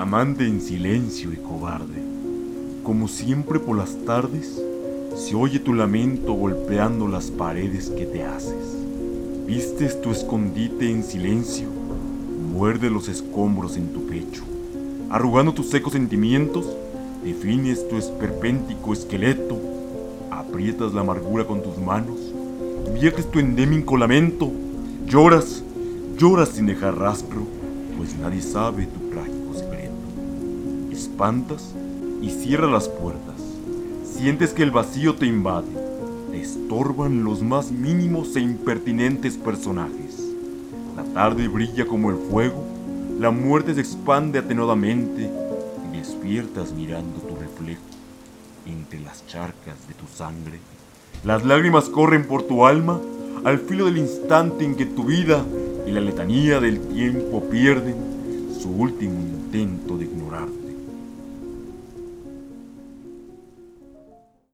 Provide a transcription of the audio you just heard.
amante en silencio y cobarde. Como siempre por las tardes, se oye tu lamento golpeando las paredes que te haces. Vistes tu escondite en silencio, muerde los escombros en tu pecho. Arrugando tus secos sentimientos, defines tu esperpéntico esqueleto, aprietas la amargura con tus manos, viertes tu endémico lamento, lloras, lloras sin dejar rastro, pues nadie sabe tu secreto. Y cierras las puertas, sientes que el vacío te invade, te estorban los más mínimos e impertinentes personajes. La tarde brilla como el fuego, la muerte se expande atenuadamente y despiertas mirando tu reflejo entre las charcas de tu sangre. Las lágrimas corren por tu alma al filo del instante en que tu vida y la letanía del tiempo pierden su último intento de ignorarte.